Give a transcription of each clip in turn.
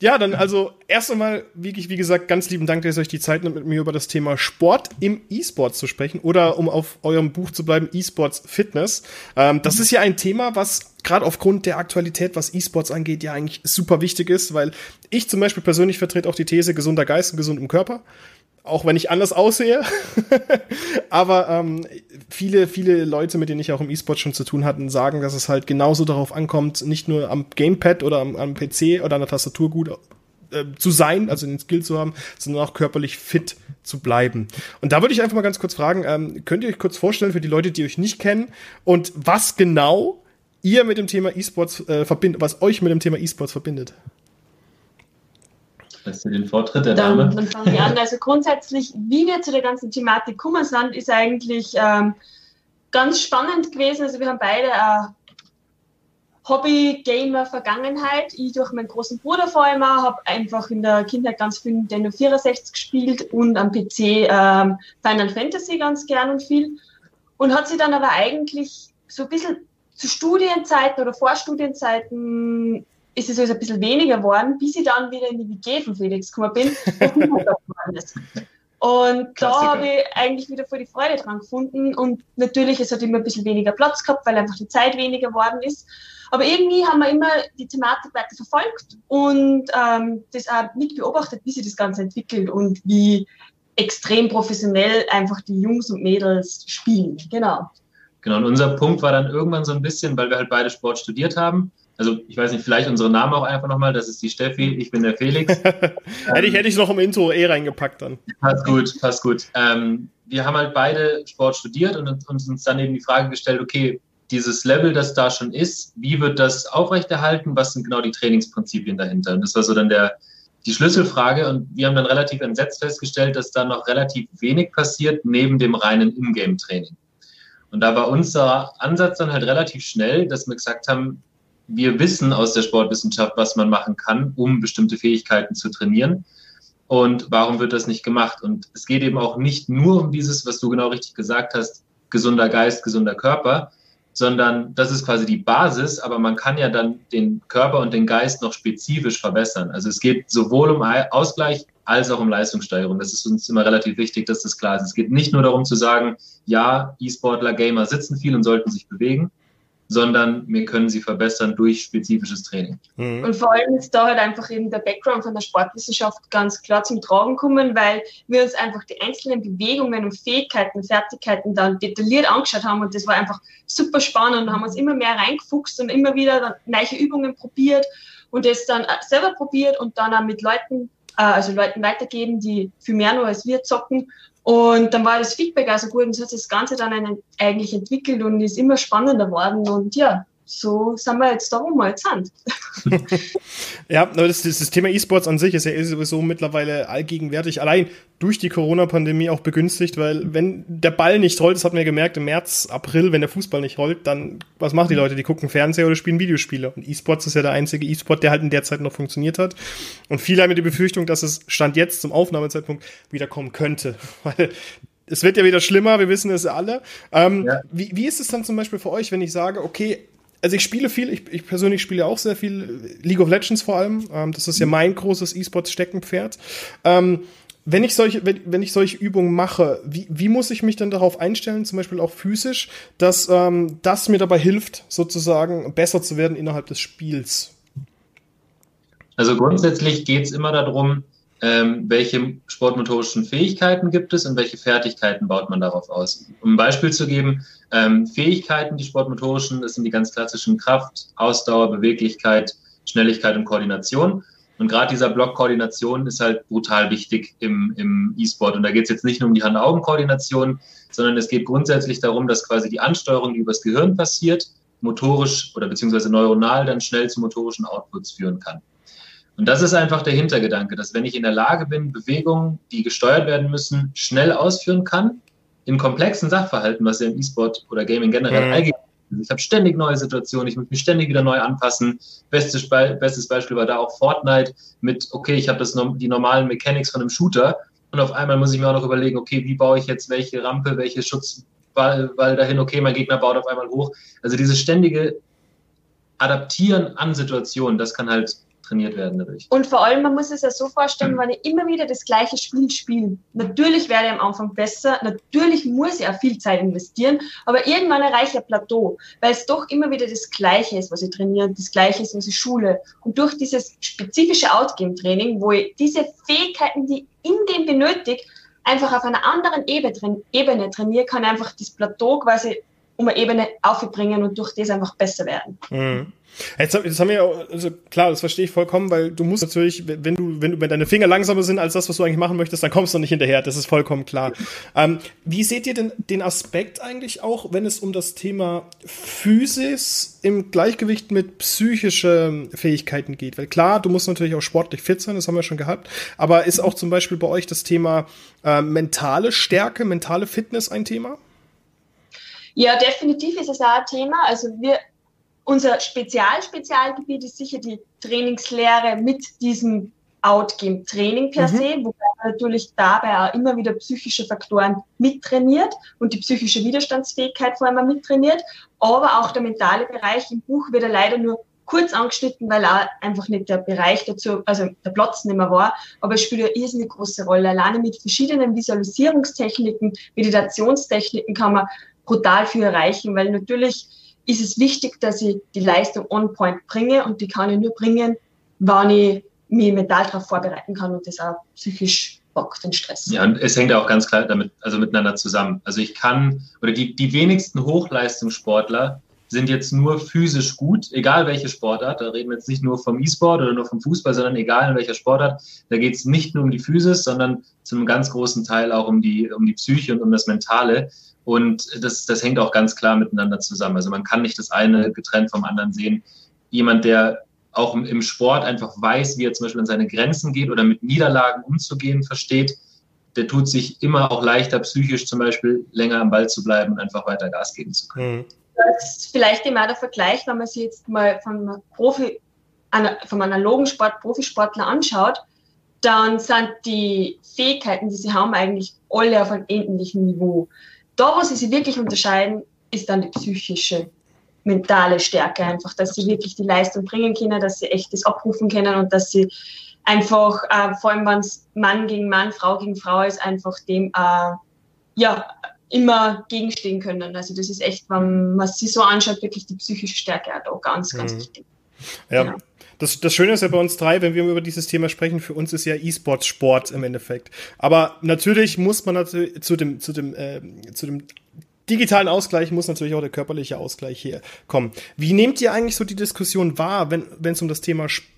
Ja, dann also erst einmal, wirklich, wie gesagt, ganz lieben Dank, dass ihr euch die Zeit nimmt, mit mir über das Thema Sport im E-Sport zu sprechen oder um auf eurem Buch zu bleiben, E-Sports Fitness. Ähm, das ist ja ein Thema, was gerade aufgrund der Aktualität, was E-Sports angeht, ja eigentlich super wichtig ist, weil ich zum Beispiel persönlich vertrete auch die These gesunder Geist und gesund im Körper auch wenn ich anders aussehe. Aber ähm, viele, viele Leute, mit denen ich auch im E-Sport schon zu tun hatten, sagen, dass es halt genauso darauf ankommt, nicht nur am Gamepad oder am, am PC oder an der Tastatur gut äh, zu sein, also den Skill zu haben, sondern auch körperlich fit zu bleiben. Und da würde ich einfach mal ganz kurz fragen, ähm, könnt ihr euch kurz vorstellen für die Leute, die euch nicht kennen und was genau ihr mit dem Thema E-Sports äh, verbindet, was euch mit dem Thema E-Sports verbindet? Lässt du den Vortritt der dann, Dame? Dann fangen wir an. Also grundsätzlich, wie wir zu der ganzen Thematik gekommen sind, ist eigentlich ähm, ganz spannend gewesen. Also wir haben beide äh, Hobby-Gamer-Vergangenheit. Ich durch meinen großen Bruder vor allem habe einfach in der Kindheit ganz viel Nintendo 64 gespielt und am PC ähm, Final Fantasy ganz gern und viel. Und hat sich dann aber eigentlich so ein bisschen zu Studienzeiten oder Vorstudienzeiten ist es also ein bisschen weniger geworden, bis ich dann wieder in die WG von Felix gekommen bin und da habe ich eigentlich wieder voll die Freude dran gefunden. Und natürlich, es hat immer ein bisschen weniger Platz gehabt, weil einfach die Zeit weniger geworden ist. Aber irgendwie haben wir immer die Thematik weiter verfolgt und ähm, das auch mit beobachtet, wie sich das Ganze entwickelt und wie extrem professionell einfach die Jungs und Mädels spielen. Genau. Genau, und unser Punkt war dann irgendwann so ein bisschen, weil wir halt beide Sport studiert haben, also ich weiß nicht, vielleicht unsere Namen auch einfach nochmal. Das ist die Steffi, ich bin der Felix. hätte ich hätte ich noch im Intro eh reingepackt dann. Passt gut, passt gut. Ähm, wir haben halt beide Sport studiert und uns, uns dann eben die Frage gestellt, okay, dieses Level, das da schon ist, wie wird das aufrechterhalten? Was sind genau die Trainingsprinzipien dahinter? Und das war so dann der, die Schlüsselfrage. Und wir haben dann relativ entsetzt festgestellt, dass da noch relativ wenig passiert neben dem reinen Ingame-Training. Und da war unser Ansatz dann halt relativ schnell, dass wir gesagt haben, wir wissen aus der Sportwissenschaft, was man machen kann, um bestimmte Fähigkeiten zu trainieren. Und warum wird das nicht gemacht? Und es geht eben auch nicht nur um dieses, was du genau richtig gesagt hast, gesunder Geist, gesunder Körper, sondern das ist quasi die Basis, aber man kann ja dann den Körper und den Geist noch spezifisch verbessern. Also es geht sowohl um Ausgleich als auch um Leistungssteigerung. Das ist uns immer relativ wichtig, dass das klar ist. Es geht nicht nur darum zu sagen, ja, E-Sportler, Gamer sitzen viel und sollten sich bewegen, sondern wir können sie verbessern durch spezifisches Training. Mhm. Und vor allem ist da halt einfach eben der Background von der Sportwissenschaft ganz klar zum Tragen kommen, weil wir uns einfach die einzelnen Bewegungen und Fähigkeiten, Fertigkeiten dann detailliert angeschaut haben und das war einfach super spannend und haben uns immer mehr reingefuchst und immer wieder neue Übungen probiert und das dann selber probiert und dann auch mit Leuten, äh, also Leuten weitergeben, die viel mehr nur als wir zocken und dann war das Feedback also gut und so hat das Ganze dann eigentlich entwickelt und ist immer spannender geworden. Und ja, so sind wir jetzt da, wo wir jetzt sind. ja, das, das Thema E-Sports an sich ist ja sowieso mittlerweile allgegenwärtig, allein durch die Corona-Pandemie auch begünstigt, weil wenn der Ball nicht rollt, das hat man ja gemerkt im März, April, wenn der Fußball nicht rollt, dann was machen die Leute? Die gucken Fernseher oder spielen Videospiele. Und E-Sports ist ja der einzige E-Sport, der halt in der Zeit noch funktioniert hat. Und viele haben die Befürchtung, dass es Stand jetzt zum Aufnahmezeitpunkt wieder kommen könnte, weil es wird ja wieder schlimmer, wir wissen es alle. Ähm, ja. wie, wie ist es dann zum Beispiel für euch, wenn ich sage, okay, also ich spiele viel, ich, ich persönlich spiele auch sehr viel League of Legends vor allem. Ähm, das ist ja mein großes E-Sports-Steckenpferd. Ähm, wenn ich solche, wenn, wenn ich solche Übungen mache, wie, wie muss ich mich dann darauf einstellen, zum Beispiel auch physisch, dass ähm, das mir dabei hilft, sozusagen besser zu werden innerhalb des Spiels? Also grundsätzlich geht es immer darum, ähm, welche sportmotorischen Fähigkeiten gibt es und welche Fertigkeiten baut man darauf aus. Um ein Beispiel zu geben, ähm, Fähigkeiten, die sportmotorischen, das sind die ganz klassischen Kraft, Ausdauer, Beweglichkeit, Schnelligkeit und Koordination. Und gerade dieser Block Koordination ist halt brutal wichtig im, im E-Sport. Und da geht es jetzt nicht nur um die Hand-Augen-Koordination, sondern es geht grundsätzlich darum, dass quasi die Ansteuerung, die übers Gehirn passiert, motorisch oder beziehungsweise neuronal dann schnell zu motorischen Outputs führen kann. Und das ist einfach der Hintergedanke, dass wenn ich in der Lage bin, Bewegungen, die gesteuert werden müssen, schnell ausführen kann, in komplexen Sachverhalten, was ja im E-Sport oder Gaming generell mhm. allgemein ist. Ich habe ständig neue Situationen, ich muss mich ständig wieder neu anpassen. Bestes, Be bestes Beispiel war da auch Fortnite mit, okay, ich habe die normalen Mechanics von einem Shooter und auf einmal muss ich mir auch noch überlegen, okay, wie baue ich jetzt welche Rampe, welche Schutzwall dahin, okay, mein Gegner baut auf einmal hoch. Also dieses ständige Adaptieren an Situationen, das kann halt trainiert werden dadurch. Und vor allem, man muss es ja so vorstellen, wenn ich immer wieder das gleiche Spiel spiele, natürlich werde ich am Anfang besser, natürlich muss ich auch viel Zeit investieren, aber irgendwann erreiche ich ein Plateau, weil es doch immer wieder das Gleiche ist, was ich trainiere, das Gleiche ist, was ich schule. Und durch dieses spezifische Outgame-Training, wo ich diese Fähigkeiten, die in dem benötigt, einfach auf einer anderen Ebene trainiere, kann einfach das Plateau quasi um eine Ebene aufbringen und durch das einfach besser werden. Mhm. Jetzt, jetzt haben wir ja, also klar, das verstehe ich vollkommen, weil du musst natürlich, wenn du, wenn du, wenn deine Finger langsamer sind als das, was du eigentlich machen möchtest, dann kommst du nicht hinterher. Das ist vollkommen klar. Ähm, wie seht ihr denn den Aspekt eigentlich auch, wenn es um das Thema Physis im Gleichgewicht mit psychischen Fähigkeiten geht? Weil klar, du musst natürlich auch sportlich fit sein, das haben wir schon gehabt, aber ist auch zum Beispiel bei euch das Thema äh, mentale Stärke, mentale Fitness ein Thema? Ja, definitiv ist es auch ein Thema. Also wir unser Spezial-Spezialgebiet ist sicher die Trainingslehre mit diesem Outgame-Training per mhm. se, wobei man natürlich dabei auch immer wieder psychische Faktoren mittrainiert und die psychische Widerstandsfähigkeit vor allem mittrainiert. Aber auch der mentale Bereich im Buch wird ja leider nur kurz angeschnitten, weil auch einfach nicht der Bereich dazu, also der Platz nicht mehr war. Aber es spielt eine irrsinnig große Rolle. Alleine mit verschiedenen Visualisierungstechniken, Meditationstechniken kann man brutal viel erreichen, weil natürlich ist es wichtig, dass ich die Leistung on point bringe und die kann ich nur bringen, wenn ich mich mental darauf vorbereiten kann und das auch psychisch bockt, den Stress. Ja, und es hängt auch ganz klar damit, also miteinander zusammen. Also ich kann, oder die, die wenigsten Hochleistungssportler sind jetzt nur physisch gut, egal welche Sportart. Da reden wir jetzt nicht nur vom E-Sport oder nur vom Fußball, sondern egal in welcher Sportart. Da geht es nicht nur um die Physis, sondern zu einem ganz großen Teil auch um die, um die Psyche und um das Mentale. Und das, das hängt auch ganz klar miteinander zusammen. Also man kann nicht das eine getrennt vom anderen sehen. Jemand, der auch im Sport einfach weiß, wie er zum Beispiel an seine Grenzen geht oder mit Niederlagen umzugehen versteht, der tut sich immer auch leichter psychisch zum Beispiel länger am Ball zu bleiben und einfach weiter Gas geben zu können. Mhm. Das ist vielleicht immer der Vergleich, wenn man sich jetzt mal vom Profi, vom analogen Sport, Profisportler anschaut, dann sind die Fähigkeiten, die sie haben, eigentlich alle auf einem ähnlichen Niveau. Da, wo sie sich wirklich unterscheiden, ist dann die psychische, mentale Stärke einfach, dass sie wirklich die Leistung bringen können, dass sie echt das abrufen können und dass sie einfach, äh, vor allem wenn es Mann gegen Mann, Frau gegen Frau ist, einfach dem äh, ja immer gegenstehen können. Also das ist echt, wenn man sich so anschaut, wirklich die psychische Stärke auch da ganz, ganz mhm. wichtig. Ja. Genau. Das, das Schöne ist ja bei uns drei, wenn wir über dieses Thema sprechen, für uns ist ja E-Sports Sport im Endeffekt. Aber natürlich muss man natürlich zu dem, zu dem, äh, zu dem digitalen Ausgleich muss natürlich auch der körperliche Ausgleich hier kommen. Wie nehmt ihr eigentlich so die Diskussion wahr, wenn wenn es um das Thema Sport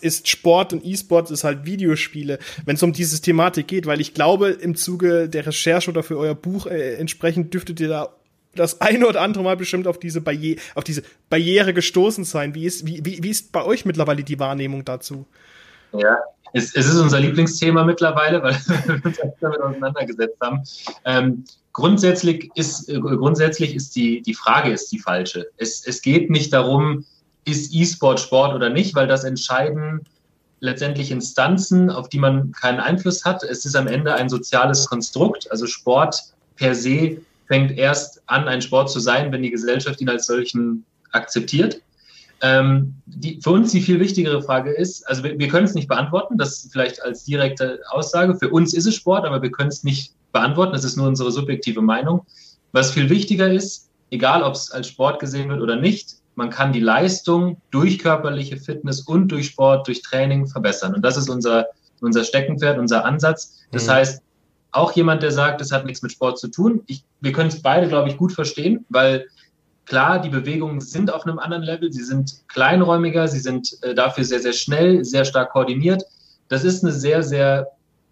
ist Sport und E-Sport ist halt Videospiele, wenn es um diese Thematik geht, weil ich glaube, im Zuge der Recherche oder für euer Buch äh, entsprechend dürftet ihr da das eine oder andere Mal bestimmt auf diese Barriere, auf diese Barriere gestoßen sein. Wie ist, wie, wie ist bei euch mittlerweile die Wahrnehmung dazu? Ja, es, es ist unser Lieblingsthema mittlerweile, weil wir uns damit auseinandergesetzt haben. Ähm, grundsätzlich ist, äh, grundsätzlich ist die, die Frage ist die falsche. Es, es geht nicht darum, ist E-Sport Sport oder nicht, weil das entscheiden letztendlich Instanzen, auf die man keinen Einfluss hat. Es ist am Ende ein soziales Konstrukt. Also Sport per se fängt erst an, ein Sport zu sein, wenn die Gesellschaft ihn als solchen akzeptiert. Ähm, die, für uns die viel wichtigere Frage ist, also wir, wir können es nicht beantworten, das vielleicht als direkte Aussage. Für uns ist es Sport, aber wir können es nicht beantworten, das ist nur unsere subjektive Meinung. Was viel wichtiger ist, egal ob es als Sport gesehen wird oder nicht, man kann die Leistung durch körperliche Fitness und durch Sport, durch Training verbessern. Und das ist unser, unser Steckenpferd, unser Ansatz. Das mhm. heißt, auch jemand, der sagt, das hat nichts mit Sport zu tun. Ich, wir können es beide, glaube ich, gut verstehen, weil klar, die Bewegungen sind auf einem anderen Level, sie sind kleinräumiger, sie sind äh, dafür sehr, sehr schnell, sehr stark koordiniert. Das ist eine sehr, sehr,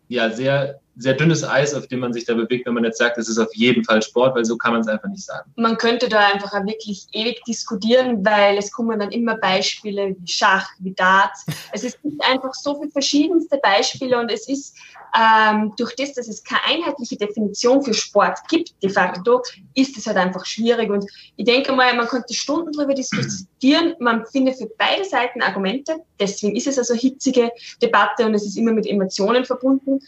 ja, sehr sehr dünnes Eis, auf dem man sich da bewegt, wenn man jetzt sagt, es ist auf jeden Fall Sport, weil so kann man es einfach nicht sagen. Man könnte da einfach wirklich ewig diskutieren, weil es kommen dann immer Beispiele wie Schach, wie Darts. Es ist einfach so viele verschiedenste Beispiele und es ist ähm, durch das, dass es keine einheitliche Definition für Sport gibt, de facto, ist es halt einfach schwierig. Und ich denke mal, man könnte Stunden darüber diskutieren. Man findet für beide Seiten Argumente. Deswegen ist es also hitzige Debatte und es ist immer mit Emotionen verbunden.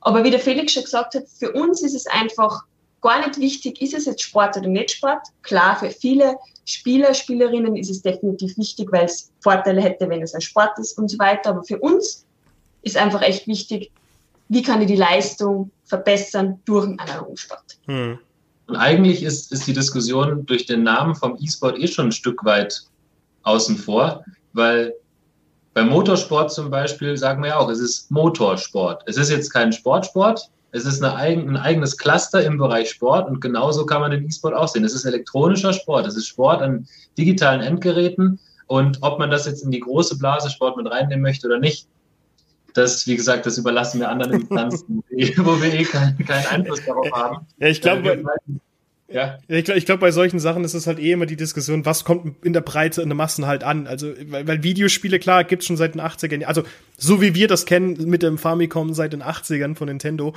Aber wie der Felix schon gesagt hat, für uns ist es einfach gar nicht wichtig, ist es jetzt Sport oder nicht Sport. Klar, für viele Spieler, Spielerinnen ist es definitiv wichtig, weil es Vorteile hätte, wenn es ein Sport ist und so weiter. Aber für uns ist einfach echt wichtig, wie kann ich die Leistung verbessern durch einen analogen Sport. Hm. Und eigentlich ist, ist die Diskussion durch den Namen vom E-Sport eh schon ein Stück weit außen vor, weil beim Motorsport zum Beispiel sagen wir ja auch, es ist Motorsport. Es ist jetzt kein Sportsport, es ist eigen, ein eigenes Cluster im Bereich Sport und genauso kann man den E-Sport auch sehen. Es ist elektronischer Sport, es ist Sport an digitalen Endgeräten und ob man das jetzt in die große Blase Sport mit reinnehmen möchte oder nicht, das, wie gesagt, das überlassen wir anderen Instanzen, wo wir eh keinen, keinen Einfluss darauf haben. Ja, ich glaube, ja. Ich glaube, ich glaub, bei solchen Sachen ist es halt eh immer die Diskussion, was kommt in der Breite in den Massen halt an. Also, weil, weil Videospiele, klar, gibt's schon seit den 80ern. Also, so wie wir das kennen mit dem Famicom seit den 80ern von Nintendo.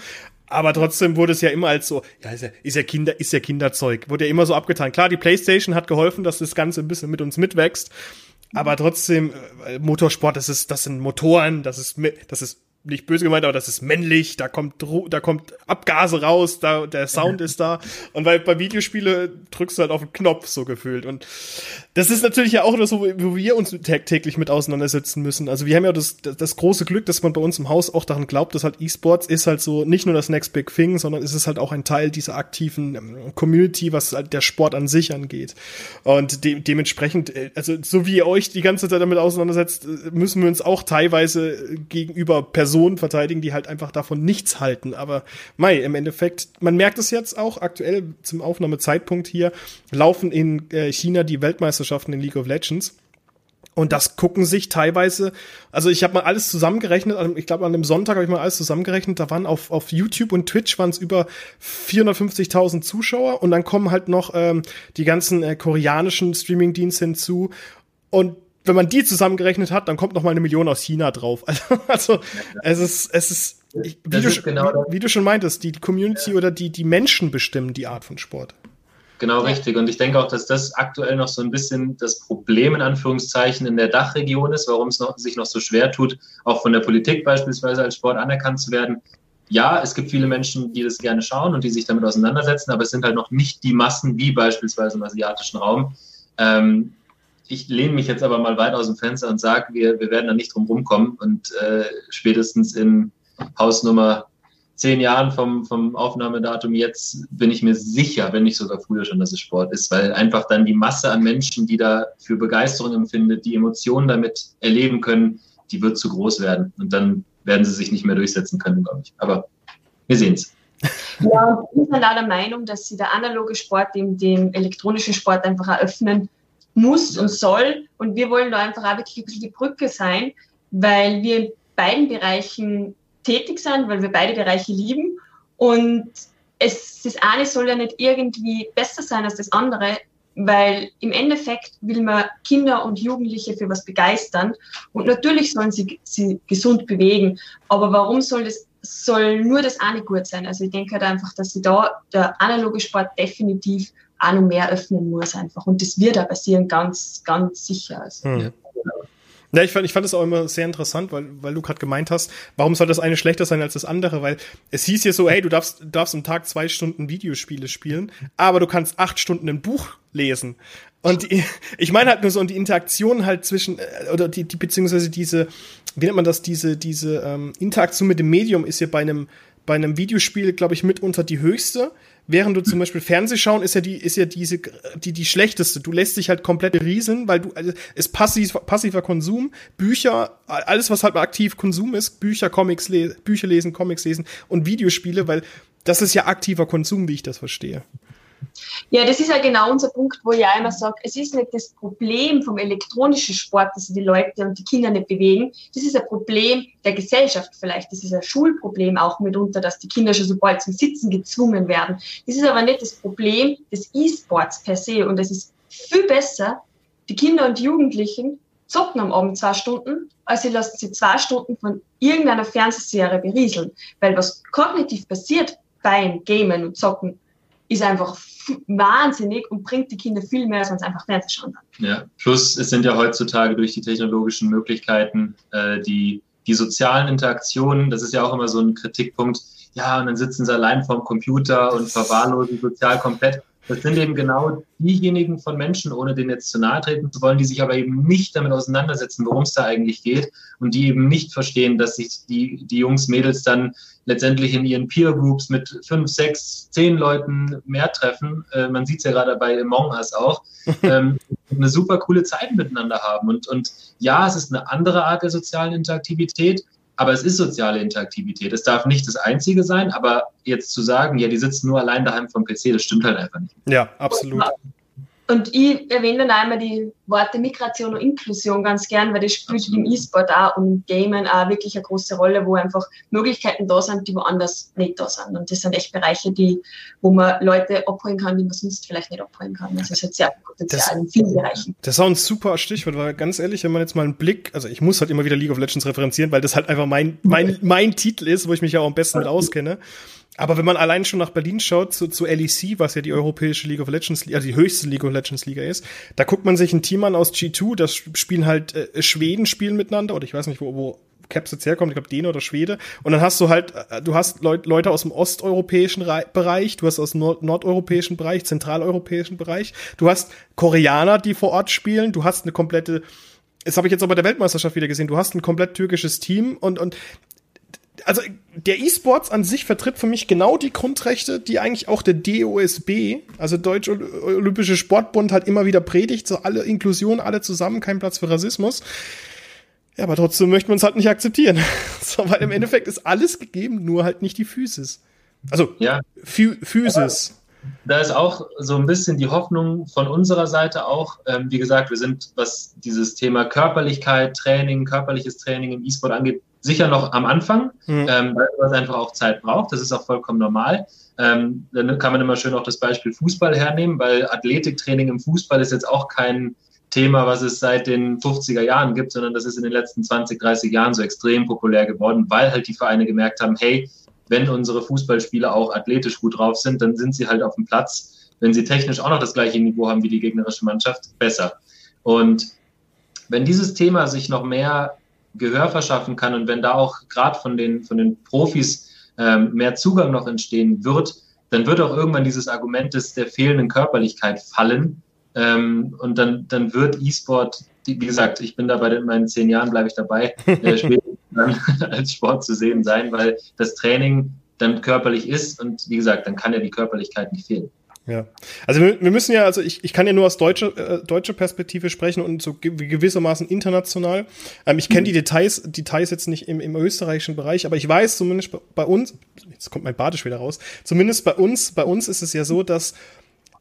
Aber trotzdem wurde es ja immer als so, ja, ist ja, ist ja Kinder, ist ja Kinderzeug. Wurde ja immer so abgetan. Klar, die Playstation hat geholfen, dass das Ganze ein bisschen mit uns mitwächst. Aber trotzdem, äh, Motorsport, das ist, das sind Motoren, das ist, das ist nicht böse gemeint, aber das ist männlich, da kommt da kommt Abgase raus, da der Sound ist da und weil bei Videospiele drückst du halt auf den Knopf so gefühlt und das ist natürlich ja auch das, wo wir uns täglich mit auseinandersetzen müssen. Also wir haben ja das, das große Glück, dass man bei uns im Haus auch daran glaubt, dass halt E-Sports ist halt so nicht nur das Next Big Thing, sondern es ist halt auch ein Teil dieser aktiven ähm, Community, was halt der Sport an sich angeht. Und de dementsprechend, äh, also so wie ihr euch die ganze Zeit damit auseinandersetzt, äh, müssen wir uns auch teilweise gegenüber Personen Personen verteidigen, die halt einfach davon nichts halten. Aber Mai, im Endeffekt, man merkt es jetzt auch aktuell zum Aufnahmezeitpunkt hier, laufen in äh, China die Weltmeisterschaften in League of Legends. Und das gucken sich teilweise, also ich habe mal alles zusammengerechnet, ich glaube an dem Sonntag habe ich mal alles zusammengerechnet, da waren auf, auf YouTube und Twitch waren es über 450.000 Zuschauer und dann kommen halt noch ähm, die ganzen äh, koreanischen Streamingdienste hinzu und wenn man die zusammengerechnet hat, dann kommt noch mal eine Million aus China drauf. Also, also es ist, es ist, wie, du, ist genau wie, wie, du schon meintest, die, die Community ja. oder die, die Menschen bestimmen die Art von Sport. Genau, richtig. Und ich denke auch, dass das aktuell noch so ein bisschen das Problem in Anführungszeichen in der Dachregion ist, warum es noch, sich noch so schwer tut, auch von der Politik beispielsweise als Sport anerkannt zu werden. Ja, es gibt viele Menschen, die das gerne schauen und die sich damit auseinandersetzen, aber es sind halt noch nicht die Massen wie beispielsweise im asiatischen Raum. Ähm, ich lehne mich jetzt aber mal weit aus dem Fenster und sage, wir, wir werden da nicht drum rumkommen und äh, spätestens in Hausnummer zehn Jahren vom, vom Aufnahmedatum jetzt bin ich mir sicher, wenn nicht sogar früher schon, dass es Sport ist, weil einfach dann die Masse an Menschen, die da für Begeisterung empfindet, die Emotionen damit erleben können, die wird zu groß werden und dann werden sie sich nicht mehr durchsetzen können, glaube ich. Aber wir sehen es. Ja, ich bin leider der Meinung, dass sie der analoge Sport dem, dem elektronischen Sport einfach eröffnen muss und soll. Und wir wollen da einfach auch wirklich ein bisschen die Brücke sein, weil wir in beiden Bereichen tätig sind, weil wir beide Bereiche lieben. Und es, das eine soll ja nicht irgendwie besser sein als das andere, weil im Endeffekt will man Kinder und Jugendliche für was begeistern. Und natürlich sollen sie sie gesund bewegen. Aber warum soll das soll nur das eine gut sein? Also ich denke halt einfach, dass sie da der analoge Sport definitiv auch noch mehr öffnen muss einfach. Und das wird da passieren, ganz, ganz sicher. Also. Hm. Ja, ich fand, ich fand es auch immer sehr interessant, weil, weil du gerade gemeint hast, warum soll das eine schlechter sein als das andere? Weil es hieß ja so, hey, du darfst, du darfst am Tag zwei Stunden Videospiele spielen, aber du kannst acht Stunden ein Buch lesen. Und die, ich meine halt nur so, und die Interaktion halt zwischen, äh, oder die, die beziehungsweise diese, wie nennt man das, diese, diese ähm, Interaktion mit dem Medium ist ja bei einem, bei einem Videospiel, glaube ich, mitunter die höchste. Während du zum Beispiel Fernseh schauen, ist ja die, ist ja diese, die, die schlechteste. Du lässt dich halt komplett rieseln, weil du, also, ist passiv, passiver Konsum, Bücher, alles, was halt aktiv Konsum ist, Bücher, Comics, Bücher lesen, Comics lesen und Videospiele, weil das ist ja aktiver Konsum, wie ich das verstehe. Ja, das ist ja genau unser Punkt, wo ich auch immer sage, es ist nicht das Problem vom elektronischen Sport, dass die Leute und die Kinder nicht bewegen. Das ist ein Problem der Gesellschaft vielleicht. Das ist ein Schulproblem auch mitunter, dass die Kinder schon so bald zum Sitzen gezwungen werden. Das ist aber nicht das Problem des E-Sports per se. Und es ist viel besser, die Kinder und Jugendlichen zocken am Abend zwei Stunden, als sie lassen sie zwei Stunden von irgendeiner Fernsehserie berieseln. Weil was kognitiv passiert beim Gamen und Zocken, ist einfach wahnsinnig und bringt die Kinder viel mehr, als man es einfach Fernsehen schauen kann. Ja, plus es sind ja heutzutage durch die technologischen Möglichkeiten, äh, die die sozialen Interaktionen, das ist ja auch immer so ein Kritikpunkt, ja, und dann sitzen sie allein vorm Computer und verwahrlosen sozial komplett. Das sind eben genau diejenigen von Menschen, ohne denen jetzt zu nahe treten zu wollen, die sich aber eben nicht damit auseinandersetzen, worum es da eigentlich geht und die eben nicht verstehen, dass sich die, die Jungs, Mädels dann letztendlich in ihren Peer Groups mit fünf, sechs, zehn Leuten mehr treffen. Äh, man sieht es ja gerade bei Among Us auch. ähm, eine super coole Zeit miteinander haben. Und, und ja, es ist eine andere Art der sozialen Interaktivität, aber es ist soziale Interaktivität. Es darf nicht das Einzige sein, aber jetzt zu sagen, ja, die sitzen nur allein daheim vom PC, das stimmt halt einfach nicht. Ja, absolut. Und ich erwähne dann einmal die Worte Migration und Inklusion ganz gern, weil das spielt im E-Sport auch und im Gamen auch wirklich eine große Rolle, wo einfach Möglichkeiten da sind, die woanders nicht da sind. Und das sind echt Bereiche, die, wo man Leute abholen kann, die man sonst vielleicht nicht abholen kann. Das ist halt sehr Potenzial das, in vielen Bereichen. Das ist auch ein super Stichwort, weil ganz ehrlich, wenn man jetzt mal einen Blick, also ich muss halt immer wieder League of Legends referenzieren, weil das halt einfach mein, mein, mein Titel ist, wo ich mich ja auch am besten mit auskenne. Aber wenn man allein schon nach Berlin schaut, zu, zu LEC, was ja die europäische League of Legends, also die höchste League of Legends Liga ist, da guckt man sich ein Team an aus G2, das spielen halt äh, Schweden spielen miteinander, oder ich weiß nicht, wo, wo Caps jetzt herkommt, ich glaube Däne oder Schwede. Und dann hast du halt, äh, du hast Leut, Leute aus dem osteuropäischen Re Bereich, du hast aus dem Nord nordeuropäischen Bereich, zentraleuropäischen Bereich, du hast Koreaner, die vor Ort spielen, du hast eine komplette das habe ich jetzt auch bei der Weltmeisterschaft wieder gesehen. Du hast ein komplett türkisches Team und, und also der E-Sports an sich vertritt für mich genau die Grundrechte, die eigentlich auch der DOSB, also Deutsche Olympische Sportbund, halt immer wieder predigt, so alle Inklusion, alle zusammen, kein Platz für Rassismus. Ja, aber trotzdem möchten wir uns halt nicht akzeptieren. so, weil im Endeffekt ist alles gegeben, nur halt nicht die Physis. Also, ja. Physis. Da ist auch so ein bisschen die Hoffnung von unserer Seite auch. Ähm, wie gesagt, wir sind, was dieses Thema Körperlichkeit, Training, körperliches Training im E-Sport angeht, sicher noch am Anfang, mhm. ähm, weil es einfach auch Zeit braucht. Das ist auch vollkommen normal. Ähm, dann kann man immer schön auch das Beispiel Fußball hernehmen, weil Athletiktraining im Fußball ist jetzt auch kein Thema, was es seit den 50er Jahren gibt, sondern das ist in den letzten 20, 30 Jahren so extrem populär geworden, weil halt die Vereine gemerkt haben, hey, wenn unsere Fußballspieler auch athletisch gut drauf sind, dann sind sie halt auf dem Platz, wenn sie technisch auch noch das gleiche Niveau haben wie die gegnerische Mannschaft, besser. Und wenn dieses Thema sich noch mehr Gehör verschaffen kann und wenn da auch gerade von den, von den Profis ähm, mehr Zugang noch entstehen wird, dann wird auch irgendwann dieses Argument des, der fehlenden Körperlichkeit fallen. Ähm, und dann, dann wird E-Sport, wie gesagt, ich bin da bei den, meinen zehn Jahren, bleibe ich dabei, äh, später dann als Sport zu sehen sein, weil das Training dann körperlich ist und wie gesagt, dann kann ja die Körperlichkeit nicht fehlen. Ja, also wir, wir, müssen ja, also ich, ich kann ja nur aus deutscher äh, deutscher Perspektive sprechen und so gewissermaßen international. Ähm, ich kenne mhm. die Details, Details jetzt nicht im, im österreichischen Bereich, aber ich weiß zumindest bei uns, jetzt kommt mein Badisch wieder raus, zumindest bei uns, bei uns ist es ja so, dass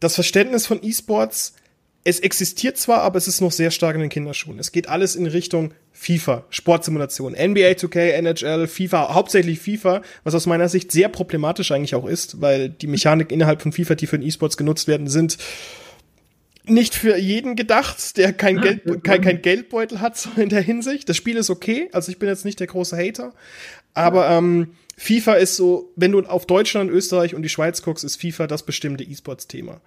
das Verständnis von E-Sports es existiert zwar, aber es ist noch sehr stark in den Kinderschuhen. Es geht alles in Richtung FIFA, Sportsimulation, NBA 2K, NHL, FIFA, hauptsächlich FIFA, was aus meiner Sicht sehr problematisch eigentlich auch ist, weil die Mechanik innerhalb von FIFA, die für den E-Sports genutzt werden, sind nicht für jeden gedacht, der kein, Geld, kein, kein Geldbeutel hat, so in der Hinsicht. Das Spiel ist okay, also ich bin jetzt nicht der große Hater, aber ähm, FIFA ist so, wenn du auf Deutschland, Österreich und die Schweiz guckst, ist FIFA das bestimmte E-Sports-Thema.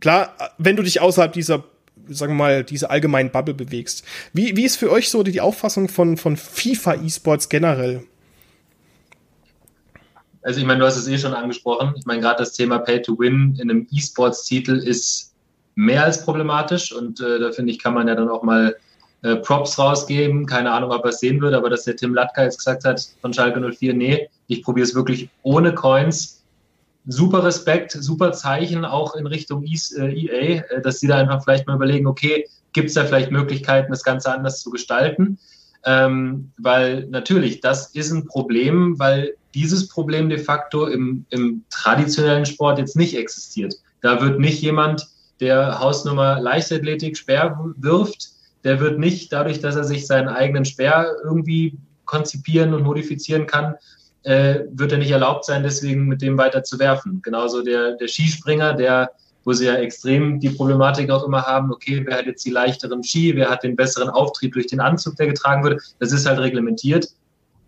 Klar, wenn du dich außerhalb dieser sagen wir mal, diese allgemeinen Bubble bewegst. Wie, wie ist für euch so die, Auffassung von, von FIFA E-Sports generell? Also ich meine, du hast es eh schon angesprochen. Ich meine, gerade das Thema Pay to Win in einem E-Sports-Titel ist mehr als problematisch und äh, da finde ich, kann man ja dann auch mal äh, Props rausgeben. Keine Ahnung, ob er es sehen wird, aber dass der Tim Latka jetzt gesagt hat von Schalke 04, nee, ich probiere es wirklich ohne Coins super Respekt, super Zeichen auch in Richtung EA, äh, äh, dass sie da einfach vielleicht mal überlegen, okay, gibt es da vielleicht Möglichkeiten, das Ganze anders zu gestalten? Ähm, weil natürlich, das ist ein Problem, weil dieses Problem de facto im, im traditionellen Sport jetzt nicht existiert. Da wird nicht jemand, der Hausnummer Leichtathletik Speer wirft, der wird nicht dadurch, dass er sich seinen eigenen Speer irgendwie konzipieren und modifizieren kann, äh, wird er nicht erlaubt sein, deswegen mit dem weiter zu werfen. Genauso der, der Skispringer, der, wo sie ja extrem die Problematik auch immer haben, okay, wer hat jetzt die leichteren Ski, wer hat den besseren Auftrieb durch den Anzug, der getragen wird, das ist halt reglementiert.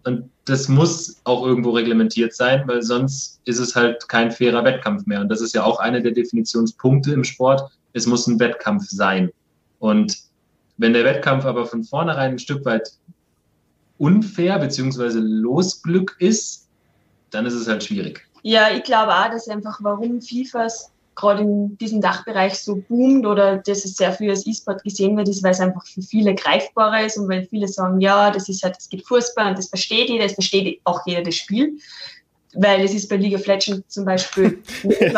Und das muss auch irgendwo reglementiert sein, weil sonst ist es halt kein fairer Wettkampf mehr. Und das ist ja auch einer der Definitionspunkte im Sport. Es muss ein Wettkampf sein. Und wenn der Wettkampf aber von vornherein ein Stück weit unfair bzw. Losglück ist, dann ist es halt schwierig. Ja, ich glaube auch, dass einfach, warum FIFAs gerade in diesem Dachbereich so boomt oder dass es sehr viel als E-Sport gesehen wird, ist, weil es einfach für viele greifbarer ist und weil viele sagen, ja, das ist halt, es gibt Fußball und das versteht jeder, es versteht auch jeder das Spiel. Weil es ist bei League of Legends zum Beispiel, versteht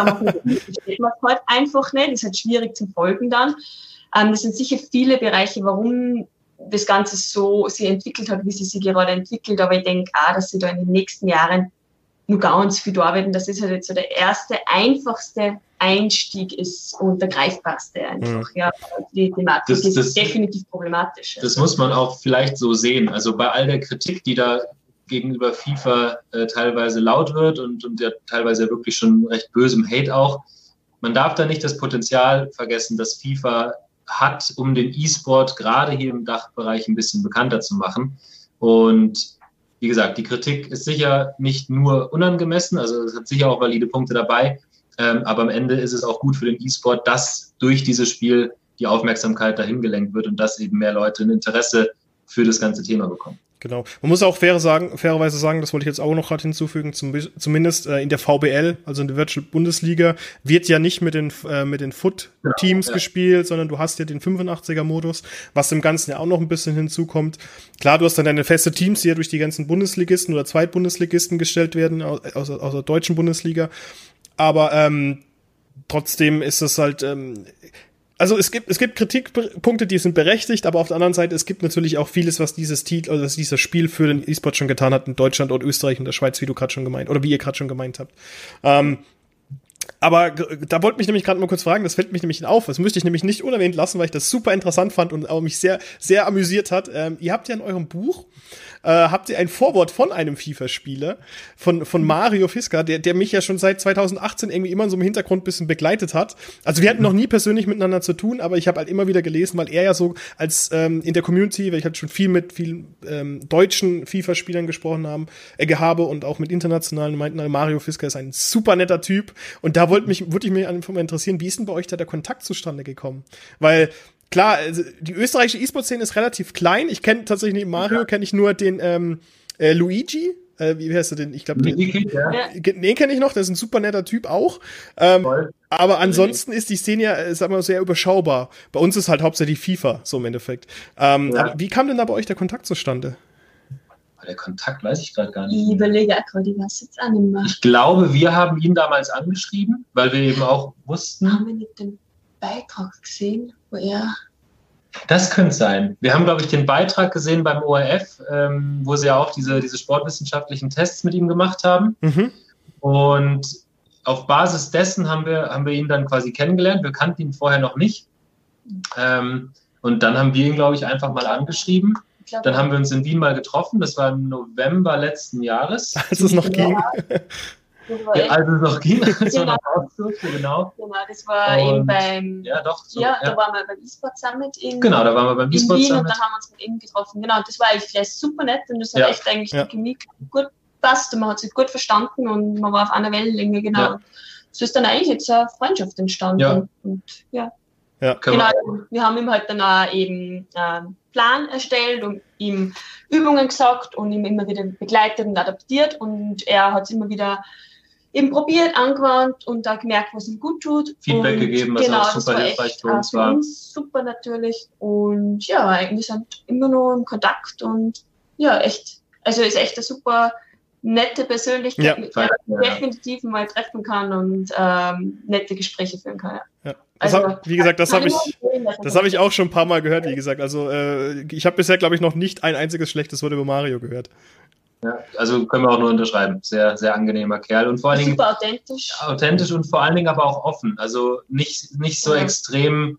man halt einfach nicht, das ist halt schwierig zum Folgen dann. Ähm, das sind sicher viele Bereiche, warum das Ganze so sich entwickelt hat, wie sie sich gerade entwickelt. Aber ich denke auch, dass sie da in den nächsten Jahren nur ganz viel arbeiten. Das ist halt jetzt so der erste, einfachste Einstieg ist und der greifbarste einfach. Mhm. Ja, die Thematik das, ist das, definitiv problematisch. Das also. muss man auch vielleicht so sehen. Also bei all der Kritik, die da gegenüber FIFA äh, teilweise laut wird und, und ja teilweise wirklich schon recht bösem Hate auch. Man darf da nicht das Potenzial vergessen, dass FIFA hat, um den E-Sport gerade hier im Dachbereich ein bisschen bekannter zu machen. Und wie gesagt, die Kritik ist sicher nicht nur unangemessen, also es hat sicher auch valide Punkte dabei, ähm, aber am Ende ist es auch gut für den E-Sport, dass durch dieses Spiel die Aufmerksamkeit dahin gelenkt wird und dass eben mehr Leute ein Interesse für das ganze Thema bekommen. Genau. Man muss auch fair sagen, fairerweise sagen, das wollte ich jetzt auch noch gerade hinzufügen, zum, zumindest äh, in der VBL, also in der Virtual Bundesliga, wird ja nicht mit den, äh, mit den Foot-Teams ja, ja. gespielt, sondern du hast ja den 85er-Modus, was dem Ganzen ja auch noch ein bisschen hinzukommt. Klar, du hast dann deine feste Teams, die ja durch die ganzen Bundesligisten oder Zweitbundesligisten gestellt werden, aus, aus der deutschen Bundesliga. Aber ähm, trotzdem ist es halt, ähm, also es gibt, es gibt Kritikpunkte, die sind berechtigt, aber auf der anderen Seite, es gibt natürlich auch vieles, was dieses Titel, also was dieses Spiel für den E-Sport schon getan hat in Deutschland und Österreich und der Schweiz, wie du gerade schon gemeint, oder wie ihr gerade schon gemeint habt. Ähm, aber da wollte mich nämlich gerade mal kurz fragen, das fällt mich nämlich auf, das müsste ich nämlich nicht unerwähnt lassen, weil ich das super interessant fand und auch mich sehr, sehr amüsiert hat. Ähm, ihr habt ja in eurem Buch äh, habt ihr ein Vorwort von einem FIFA-Spieler, von, von Mario Fisker, der, der mich ja schon seit 2018 irgendwie immer so im Hintergrund bisschen begleitet hat. Also wir hatten noch nie persönlich miteinander zu tun, aber ich habe halt immer wieder gelesen, weil er ja so als ähm, in der Community, weil ich halt schon viel mit vielen ähm, deutschen FIFA-Spielern gesprochen haben, äh, habe und auch mit internationalen meinten, Mario Fisker ist ein super netter Typ. Und da wollte mich, würde ich mich einfach mal interessieren, wie ist denn bei euch da der Kontakt zustande gekommen? Weil klar, also die österreichische E-Sport-Szene ist relativ klein. Ich kenne tatsächlich neben Mario, kenne ich nur den ähm, äh, Luigi. Äh, wie heißt er denn? Ich glaube, den, ja. den kenne ich noch, der ist ein super netter Typ auch. Ähm, aber ansonsten ist die Szene ja, äh, sagen wir mal, sehr überschaubar. Bei uns ist halt hauptsächlich FIFA, so im Endeffekt. Ähm, ja. wie kam denn da bei euch der Kontakt zustande? Der Kontakt weiß ich gerade gar nicht. Ich überlege gerade, ich weiß jetzt auch nicht mehr. Ich glaube, wir haben ihn damals angeschrieben, weil wir eben auch wussten. Haben wir nicht den Beitrag gesehen, wo er. Das könnte sein. Wir haben, glaube ich, den Beitrag gesehen beim ORF, ähm, wo sie auch diese, diese sportwissenschaftlichen Tests mit ihm gemacht haben. Mhm. Und auf Basis dessen haben wir, haben wir ihn dann quasi kennengelernt. Wir kannten ihn vorher noch nicht. Ähm, und dann haben wir ihn, glaube ich, einfach mal angeschrieben. Dann haben wir uns in Wien mal getroffen. Das war im November letzten Jahres. Als es noch ging. Ja, also noch ging. genau. genau. Genau, das war und, eben beim. Ja, doch. So, ja, ja, da waren wir beim E-Sport Summit in. Genau, da waren wir beim E-Sport Summit. Und dann haben wir uns mit ihm getroffen. Genau, das war eigentlich super nett und das hat ja. echt eigentlich ja. die Chemie gut passt und man hat sich gut verstanden und man war auf einer Wellenlänge, genau. Ja. So ist dann eigentlich jetzt eine Freundschaft entstanden. Ja. Und ja. Ja, genau, wir. wir haben ihm halt dann auch eben einen Plan erstellt und ihm Übungen gesagt und ihm immer wieder begleitet und adaptiert und er hat es immer wieder eben probiert, angewandt und da gemerkt, was ihm gut tut. Feedback und gegeben, was genau, auch super hilfreich für uns war. Uns super natürlich und ja, eigentlich sind immer noch im Kontakt und ja, echt, also ist echt eine super nette Persönlichkeit, ja, mit der man ja. definitiv mal treffen kann und ähm, nette Gespräche führen kann. Ja. ja. Also, hab, wie gesagt, das habe ich, das habe ich auch schon ein paar Mal gehört, wie gesagt. Also äh, ich habe bisher, glaube ich, noch nicht ein einziges schlechtes Wort über Mario gehört. Ja, also können wir auch nur unterschreiben. Sehr, sehr angenehmer Kerl und vor allen Dingen super authentisch. Authentisch und vor allen Dingen aber auch offen. Also nicht, nicht so ja. extrem,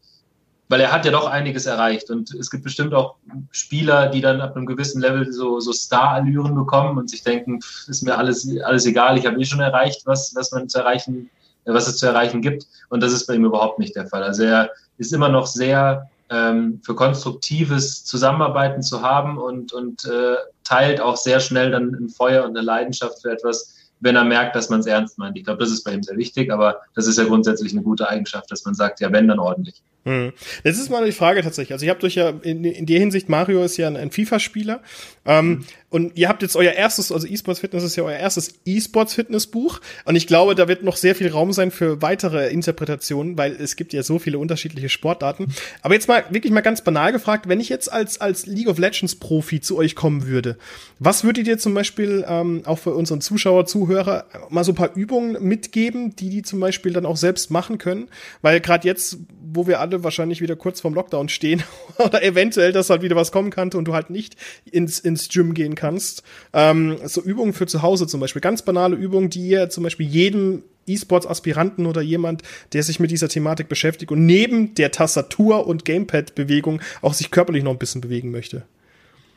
weil er hat ja doch einiges erreicht und es gibt bestimmt auch Spieler, die dann ab einem gewissen Level so, so Star-Allüren bekommen und sich denken, pff, ist mir alles, alles egal, ich habe eh schon erreicht, was, was man zu erreichen, was es zu erreichen gibt. Und das ist bei ihm überhaupt nicht der Fall. Also er ist immer noch sehr ähm, für konstruktives Zusammenarbeiten zu haben und, und äh, teilt auch sehr schnell dann ein Feuer und eine Leidenschaft für etwas, wenn er merkt, dass man es ernst meint. Ich glaube, das ist bei ihm sehr wichtig, aber das ist ja grundsätzlich eine gute Eigenschaft, dass man sagt, ja, wenn, dann ordentlich. Hm. Das ist mal die Frage tatsächlich. Also ihr habt euch ja in, in der Hinsicht, Mario ist ja ein, ein FIFA-Spieler. Ähm, mhm. Und ihr habt jetzt euer erstes, also E-Sports Fitness ist ja euer erstes E-Sports Fitnessbuch. Und ich glaube, da wird noch sehr viel Raum sein für weitere Interpretationen, weil es gibt ja so viele unterschiedliche Sportarten. Aber jetzt mal wirklich mal ganz banal gefragt, wenn ich jetzt als, als League of Legends Profi zu euch kommen würde, was würdet ihr zum Beispiel ähm, auch für unseren Zuschauer, Zuhörer mal so ein paar Übungen mitgeben, die die zum Beispiel dann auch selbst machen können? Weil gerade jetzt, wo wir alle wahrscheinlich wieder kurz vorm Lockdown stehen oder eventuell, dass halt wieder was kommen könnte und du halt nicht ins, ins Gym gehen kannst. Ähm, so Übungen für zu Hause zum Beispiel, ganz banale Übungen, die ihr zum Beispiel jedem E-Sports-Aspiranten oder jemand, der sich mit dieser Thematik beschäftigt und neben der Tastatur- und Gamepad-Bewegung auch sich körperlich noch ein bisschen bewegen möchte.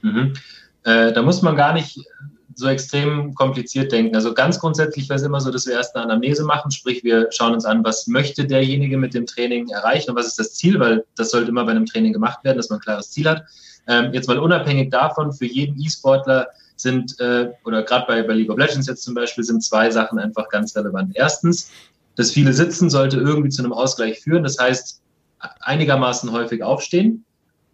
Mhm. Äh, da muss man gar nicht so extrem kompliziert denken. Also ganz grundsätzlich wäre es immer so, dass wir erst eine Anamnese machen, sprich wir schauen uns an, was möchte derjenige mit dem Training erreichen und was ist das Ziel, weil das sollte immer bei einem Training gemacht werden, dass man ein klares Ziel hat. Ähm, jetzt mal unabhängig davon, für jeden E-Sportler sind, äh, oder gerade bei, bei League of Legends jetzt zum Beispiel, sind zwei Sachen einfach ganz relevant. Erstens, das viele Sitzen sollte irgendwie zu einem Ausgleich führen. Das heißt, einigermaßen häufig aufstehen.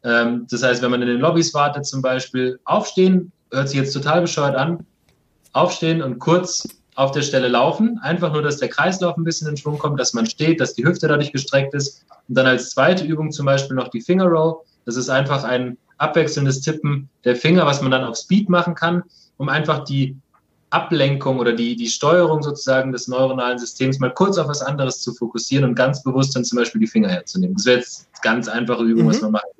Ähm, das heißt, wenn man in den Lobbys wartet zum Beispiel, aufstehen, hört sich jetzt total bescheuert an, aufstehen und kurz auf der Stelle laufen. Einfach nur, dass der Kreislauf ein bisschen in Schwung kommt, dass man steht, dass die Hüfte dadurch gestreckt ist. Und dann als zweite Übung zum Beispiel noch die Finger Roll. Das ist einfach ein abwechselndes Tippen der Finger, was man dann auf Speed machen kann, um einfach die Ablenkung oder die, die Steuerung sozusagen des neuronalen Systems mal kurz auf was anderes zu fokussieren und ganz bewusst dann zum Beispiel die Finger herzunehmen. Das wäre jetzt ganz einfache Übung, mhm. was man machen kann.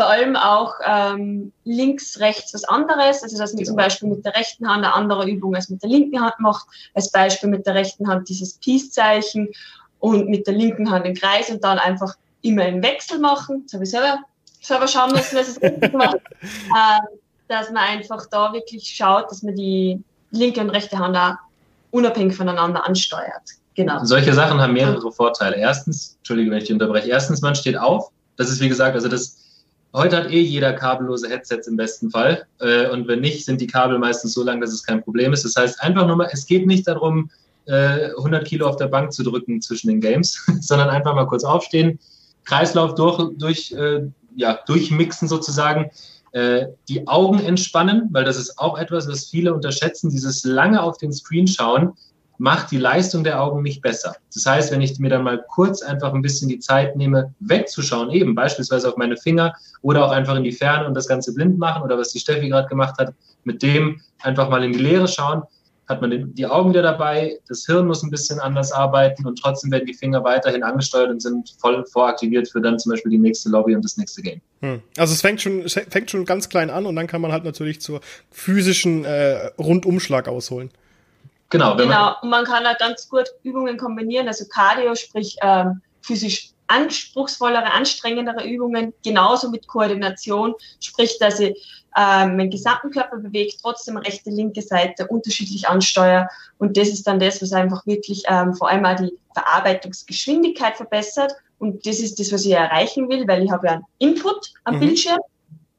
Vor allem auch ähm, links, rechts was anderes. Also dass man genau. zum Beispiel mit der rechten Hand eine andere Übung als mit der linken Hand macht. Als Beispiel mit der rechten Hand dieses Peace-Zeichen und mit der linken Hand den Kreis und dann einfach immer einen Wechsel machen. Das habe ich selber selber schauen müssen, dass es richtig macht. Ähm, dass man einfach da wirklich schaut, dass man die linke und rechte Hand auch unabhängig voneinander ansteuert. Genau. Solche Sachen haben mehrere Vorteile. Erstens, Entschuldige, wenn ich dich unterbreche. Erstens, man steht auf. Das ist wie gesagt, also das, heute hat eh jeder kabellose Headsets im besten Fall. Äh, und wenn nicht, sind die Kabel meistens so lang, dass es kein Problem ist. Das heißt einfach nur mal, es geht nicht darum, 100 äh, Kilo auf der Bank zu drücken zwischen den Games, sondern einfach mal kurz aufstehen, Kreislauf durch, durch, äh, ja, durchmixen sozusagen. Äh, die Augen entspannen, weil das ist auch etwas, was viele unterschätzen. Dieses lange auf den Screen schauen macht die Leistung der Augen nicht besser. Das heißt, wenn ich mir dann mal kurz einfach ein bisschen die Zeit nehme, wegzuschauen, eben beispielsweise auf meine Finger oder auch einfach in die Ferne und das Ganze blind machen oder was die Steffi gerade gemacht hat, mit dem einfach mal in die Leere schauen, hat man die Augen wieder dabei, das Hirn muss ein bisschen anders arbeiten und trotzdem werden die Finger weiterhin angesteuert und sind voll voraktiviert für dann zum Beispiel die nächste Lobby und das nächste Game. Hm. Also es fängt schon, fängt schon ganz klein an und dann kann man halt natürlich zur physischen äh, Rundumschlag ausholen. Genau. genau. Und man kann halt ganz gut Übungen kombinieren, also Cardio, sprich ähm, physisch anspruchsvollere, anstrengendere Übungen, genauso mit Koordination, sprich, dass ich ähm, meinen gesamten Körper bewegt, trotzdem rechte, linke Seite unterschiedlich ansteuere. Und das ist dann das, was einfach wirklich ähm, vor allem auch die Verarbeitungsgeschwindigkeit verbessert. Und das ist das, was ich erreichen will, weil ich habe ja einen Input am mhm. Bildschirm,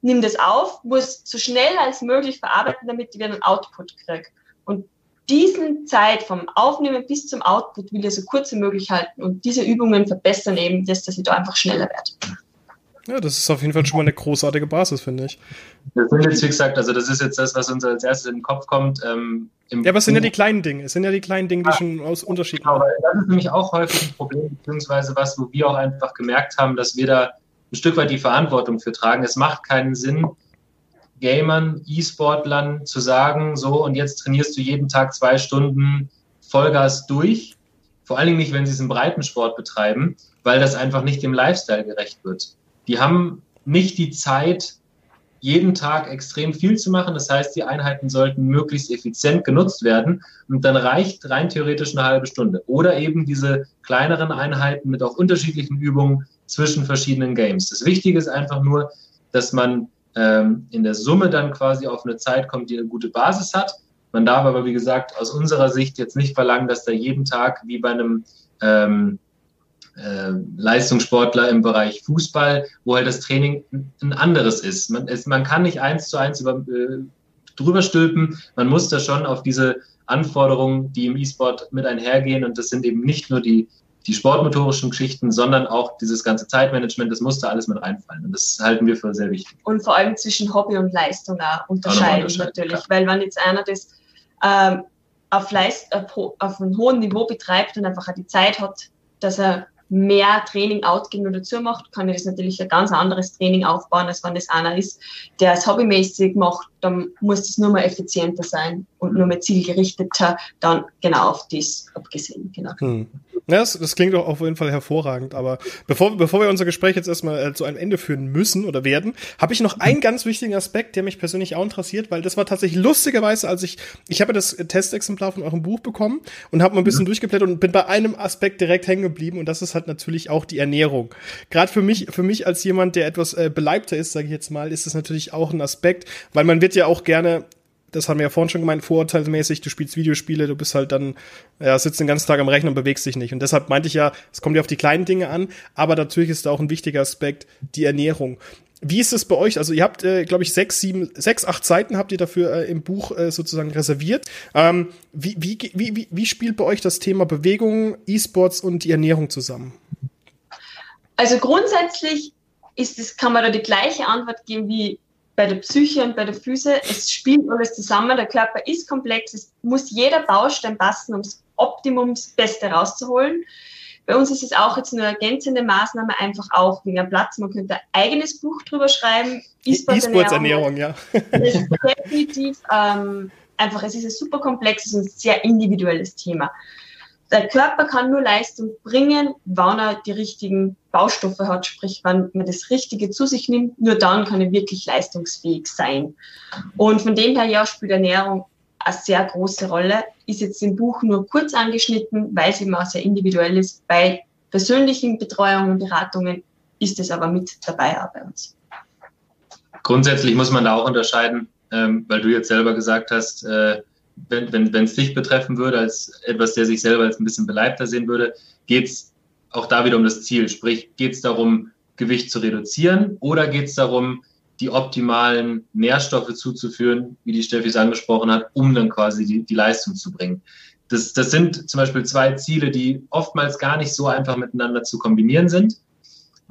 nimm das auf, muss so schnell als möglich verarbeiten, damit ich wieder einen Output kriege. Und diesen Zeit vom Aufnehmen bis zum Output will ich so kurz wie möglich halten. Und diese Übungen verbessern eben das, dass ich da einfach schneller werde. Ja, das ist auf jeden Fall schon mal eine großartige Basis, finde ich. Das sind jetzt, wie gesagt, also das ist jetzt das, was uns als erstes in den Kopf kommt. Ähm, ja, aber es sind ja die kleinen Dinge. Es sind ja die kleinen Dinge, die ah, schon aus Unterschieden genau, Das ist nämlich auch häufig ein Problem, beziehungsweise was, wo wir auch einfach gemerkt haben, dass wir da ein Stück weit die Verantwortung für tragen. Es macht keinen Sinn, Gamern, E-Sportlern zu sagen, so und jetzt trainierst du jeden Tag zwei Stunden Vollgas durch. Vor allen Dingen nicht, wenn sie es im Breitensport betreiben, weil das einfach nicht dem Lifestyle gerecht wird. Die haben nicht die Zeit, jeden Tag extrem viel zu machen. Das heißt, die Einheiten sollten möglichst effizient genutzt werden. Und dann reicht rein theoretisch eine halbe Stunde. Oder eben diese kleineren Einheiten mit auch unterschiedlichen Übungen zwischen verschiedenen Games. Das Wichtige ist einfach nur, dass man ähm, in der Summe dann quasi auf eine Zeit kommt, die eine gute Basis hat. Man darf aber, wie gesagt, aus unserer Sicht jetzt nicht verlangen, dass da jeden Tag wie bei einem ähm, äh, Leistungssportler im Bereich Fußball, wo halt das Training ein anderes ist. Man, es, man kann nicht eins zu eins über, äh, drüber stülpen. Man muss da schon auf diese Anforderungen, die im E-Sport mit einhergehen, und das sind eben nicht nur die die sportmotorischen Geschichten, sondern auch dieses ganze Zeitmanagement, das musste alles mit reinfallen. Und das halten wir für sehr wichtig. Und vor allem zwischen Hobby und Leistung auch unterscheiden, auch natürlich. Klar. Weil wenn jetzt einer das ähm, auf, Leist, auf, auf einem hohen Niveau betreibt und einfach auch die Zeit hat, dass er mehr Training outgehen oder dazu macht, kann ich das natürlich ein ganz anderes Training aufbauen, als wenn das einer ist, der es hobbymäßig macht, dann muss das nur mal effizienter sein und nur mal zielgerichteter, dann genau auf das abgesehen. Genau. Hm. Ja, das, das klingt doch auf jeden Fall hervorragend. Aber bevor, bevor wir unser Gespräch jetzt erstmal äh, zu einem Ende führen müssen oder werden, habe ich noch einen ganz wichtigen Aspekt, der mich persönlich auch interessiert, weil das war tatsächlich lustigerweise, als ich, ich habe das Testexemplar von eurem Buch bekommen und habe mal ein bisschen mhm. durchgeblättert und bin bei einem Aspekt direkt hängen geblieben und das ist halt natürlich auch die Ernährung. Gerade für mich, für mich als jemand, der etwas äh, beleibter ist, sage ich jetzt mal, ist es natürlich auch ein Aspekt, weil man wird ja auch gerne das haben wir ja vorhin schon gemeint, vorurteilsmäßig, du spielst Videospiele, du bist halt dann, ja, sitzt den ganzen Tag am Rechner und bewegst dich nicht. Und deshalb meinte ich ja, es kommt ja auf die kleinen Dinge an, aber natürlich ist da auch ein wichtiger Aspekt, die Ernährung. Wie ist es bei euch? Also ihr habt, äh, glaube ich, sechs, sieben, sechs, acht Seiten habt ihr dafür äh, im Buch äh, sozusagen reserviert. Ähm, wie, wie, wie, wie spielt bei euch das Thema Bewegung, E-Sports und die Ernährung zusammen? Also grundsätzlich ist es, kann man da die gleiche Antwort geben wie bei der Psyche und bei der Füße. Es spielt alles zusammen. Der Körper ist komplex. Es muss jeder Baustein passen, um das Optimum, das Beste rauszuholen. Bei uns ist es auch jetzt eine ergänzende Maßnahme, einfach auch wegen Platz. Man könnte ein eigenes Buch drüber schreiben. E-Sports-Ernährung, ja. definitiv ähm, einfach, es ist ein super komplexes und sehr individuelles Thema. Der Körper kann nur Leistung bringen, wenn er die richtigen Baustoffe hat, sprich, wenn man das Richtige zu sich nimmt, nur dann kann er wirklich leistungsfähig sein. Und von dem her ja spielt Ernährung eine sehr große Rolle, ist jetzt im Buch nur kurz angeschnitten, weil es eben auch sehr individuell ist. Bei persönlichen Betreuungen und Beratungen ist es aber mit dabei auch bei uns. Grundsätzlich muss man da auch unterscheiden, ähm, weil du jetzt selber gesagt hast, äh, wenn wenn wenn, es dich betreffen würde, als etwas, der sich selber als ein bisschen beleibter sehen würde, geht es auch da wieder um das Ziel. Sprich, geht es darum, Gewicht zu reduzieren oder geht es darum, die optimalen Nährstoffe zuzuführen, wie die Steffi es angesprochen hat, um dann quasi die, die Leistung zu bringen. Das, das sind zum Beispiel zwei Ziele, die oftmals gar nicht so einfach miteinander zu kombinieren sind,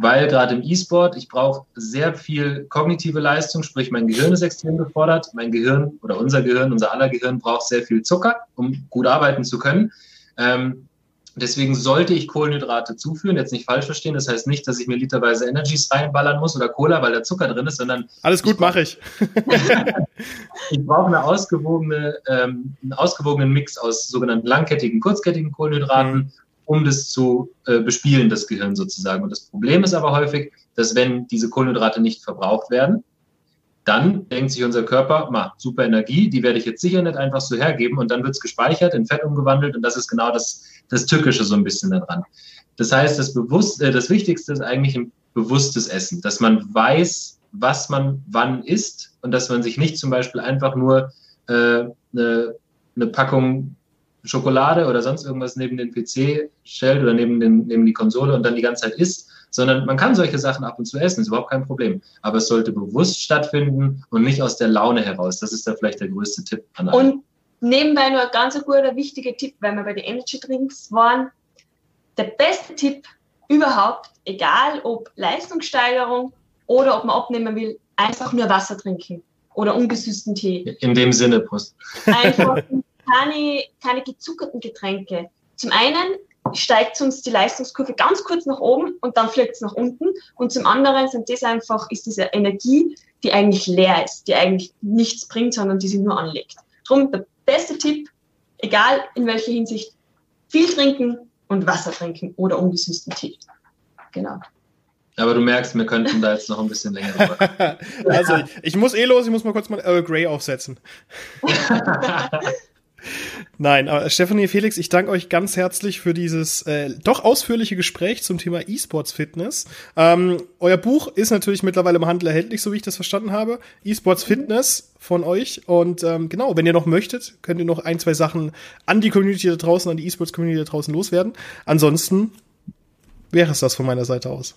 weil gerade im E-Sport ich brauche sehr viel kognitive Leistung, sprich mein Gehirn ist extrem gefordert. Mein Gehirn oder unser Gehirn, unser aller Gehirn braucht sehr viel Zucker, um gut arbeiten zu können. Ähm, Deswegen sollte ich Kohlenhydrate zuführen, jetzt nicht falsch verstehen. Das heißt nicht, dass ich mir literweise Energies reinballern muss oder Cola, weil da Zucker drin ist, sondern. Alles gut, mache ich. ich brauche eine ausgewogene, ähm, einen ausgewogenen Mix aus sogenannten langkettigen, kurzkettigen Kohlenhydraten, mhm. Um das zu äh, bespielen, das Gehirn sozusagen. Und das Problem ist aber häufig, dass wenn diese Kohlenhydrate nicht verbraucht werden, dann denkt sich unser Körper, ma, super Energie, die werde ich jetzt sicher nicht einfach so hergeben und dann wird es gespeichert, in Fett umgewandelt und das ist genau das, das Tückische so ein bisschen daran. Das heißt, das, Bewusst, äh, das Wichtigste ist eigentlich ein bewusstes Essen, dass man weiß, was man wann isst und dass man sich nicht zum Beispiel einfach nur äh, eine, eine Packung Schokolade oder sonst irgendwas neben den PC stellt oder neben, den, neben die Konsole und dann die ganze Zeit isst, sondern man kann solche Sachen ab und zu essen, ist überhaupt kein Problem. Aber es sollte bewusst stattfinden und nicht aus der Laune heraus. Das ist da vielleicht der größte Tipp an alle. Und nebenbei nur ein ganz guter, wichtiger Tipp, weil wir bei den Energy Drinks waren. Der beste Tipp überhaupt, egal ob Leistungssteigerung oder ob man abnehmen will, einfach nur Wasser trinken oder ungesüßten Tee. In dem Sinne, Post. Einfach keine, keine gezuckerten Getränke. Zum einen steigt uns die Leistungskurve ganz kurz nach oben und dann fliegt es nach unten. Und zum anderen sind das einfach, ist diese Energie, die eigentlich leer ist, die eigentlich nichts bringt, sondern die sich nur anlegt. Drum der beste Tipp, egal in welcher Hinsicht, viel trinken und Wasser trinken oder ungesüßten Tee. Genau. Aber du merkst, wir könnten da jetzt noch ein bisschen länger drüber. also, ich muss eh los, ich muss mal kurz mal Earl Grey aufsetzen. Nein, aber Stephanie Felix, ich danke euch ganz herzlich für dieses äh, doch ausführliche Gespräch zum Thema E-Sports Fitness. Ähm, euer Buch ist natürlich mittlerweile im Handel erhältlich, so wie ich das verstanden habe. E-Sports Fitness von euch. Und ähm, genau, wenn ihr noch möchtet, könnt ihr noch ein, zwei Sachen an die Community da draußen, an die E-Sports Community da draußen loswerden. Ansonsten wäre es das von meiner Seite aus.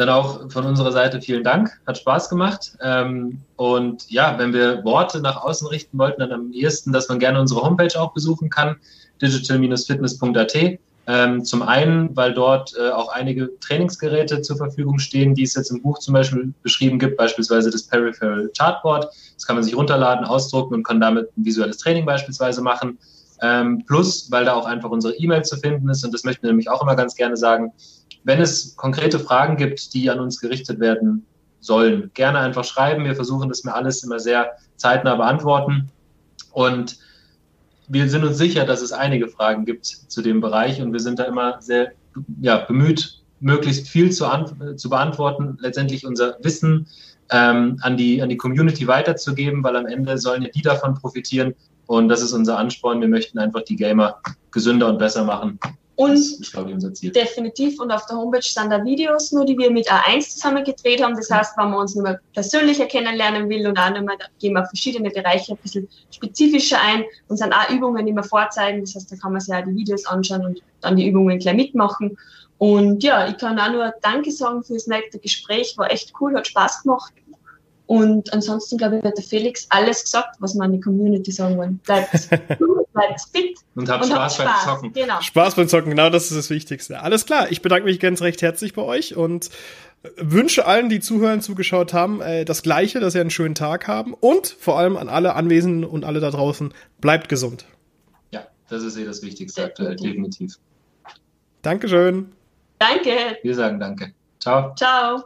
Dann auch von unserer Seite vielen Dank, hat Spaß gemacht. Ähm, und ja, wenn wir Worte nach außen richten wollten, dann am ehesten, dass man gerne unsere Homepage auch besuchen kann, digital-fitness.at. Ähm, zum einen, weil dort äh, auch einige Trainingsgeräte zur Verfügung stehen, die es jetzt im Buch zum Beispiel beschrieben gibt, beispielsweise das Peripheral Chartboard. Das kann man sich runterladen, ausdrucken und kann damit ein visuelles Training beispielsweise machen. Ähm, plus, weil da auch einfach unsere E-Mail zu finden ist und das möchten wir nämlich auch immer ganz gerne sagen. Wenn es konkrete Fragen gibt, die an uns gerichtet werden sollen, gerne einfach schreiben. Wir versuchen das mir alles immer sehr zeitnah beantworten. Und wir sind uns sicher, dass es einige Fragen gibt zu dem Bereich und wir sind da immer sehr ja, bemüht, möglichst viel zu, zu beantworten, letztendlich unser Wissen ähm, an, die, an die Community weiterzugeben, weil am Ende sollen ja die davon profitieren und das ist unser Ansporn. Wir möchten einfach die Gamer gesünder und besser machen. Und ist, glaube ich, unser Ziel. definitiv, und auf der Homepage sind da Videos nur, die wir mit A1 zusammen gedreht haben. Das heißt, wenn man uns nur mal persönlicher kennenlernen will und auch nochmal, da gehen wir auf verschiedene Bereiche ein bisschen spezifischer ein und sind auch Übungen, die wir vorzeigen. Das heißt, da kann man sich auch die Videos anschauen und dann die Übungen gleich mitmachen. Und ja, ich kann auch nur Danke sagen für das nette Gespräch. War echt cool, hat Spaß gemacht. Und ansonsten, glaube ich, hat der Felix alles gesagt, was wir an die Community sagen wollen. Bleibt bleibt fit. Und habt und Spaß, Spaß beim Zocken. Genau. Spaß beim Zocken, genau das ist das Wichtigste. Alles klar, ich bedanke mich ganz recht herzlich bei euch und wünsche allen, die zuhören, zugeschaut haben, äh, das Gleiche, dass sie einen schönen Tag haben und vor allem an alle Anwesenden und alle da draußen, bleibt gesund. Ja, das ist eh das Wichtigste aktuell, definitiv. Dankeschön. Danke. Wir sagen danke. Ciao. Ciao.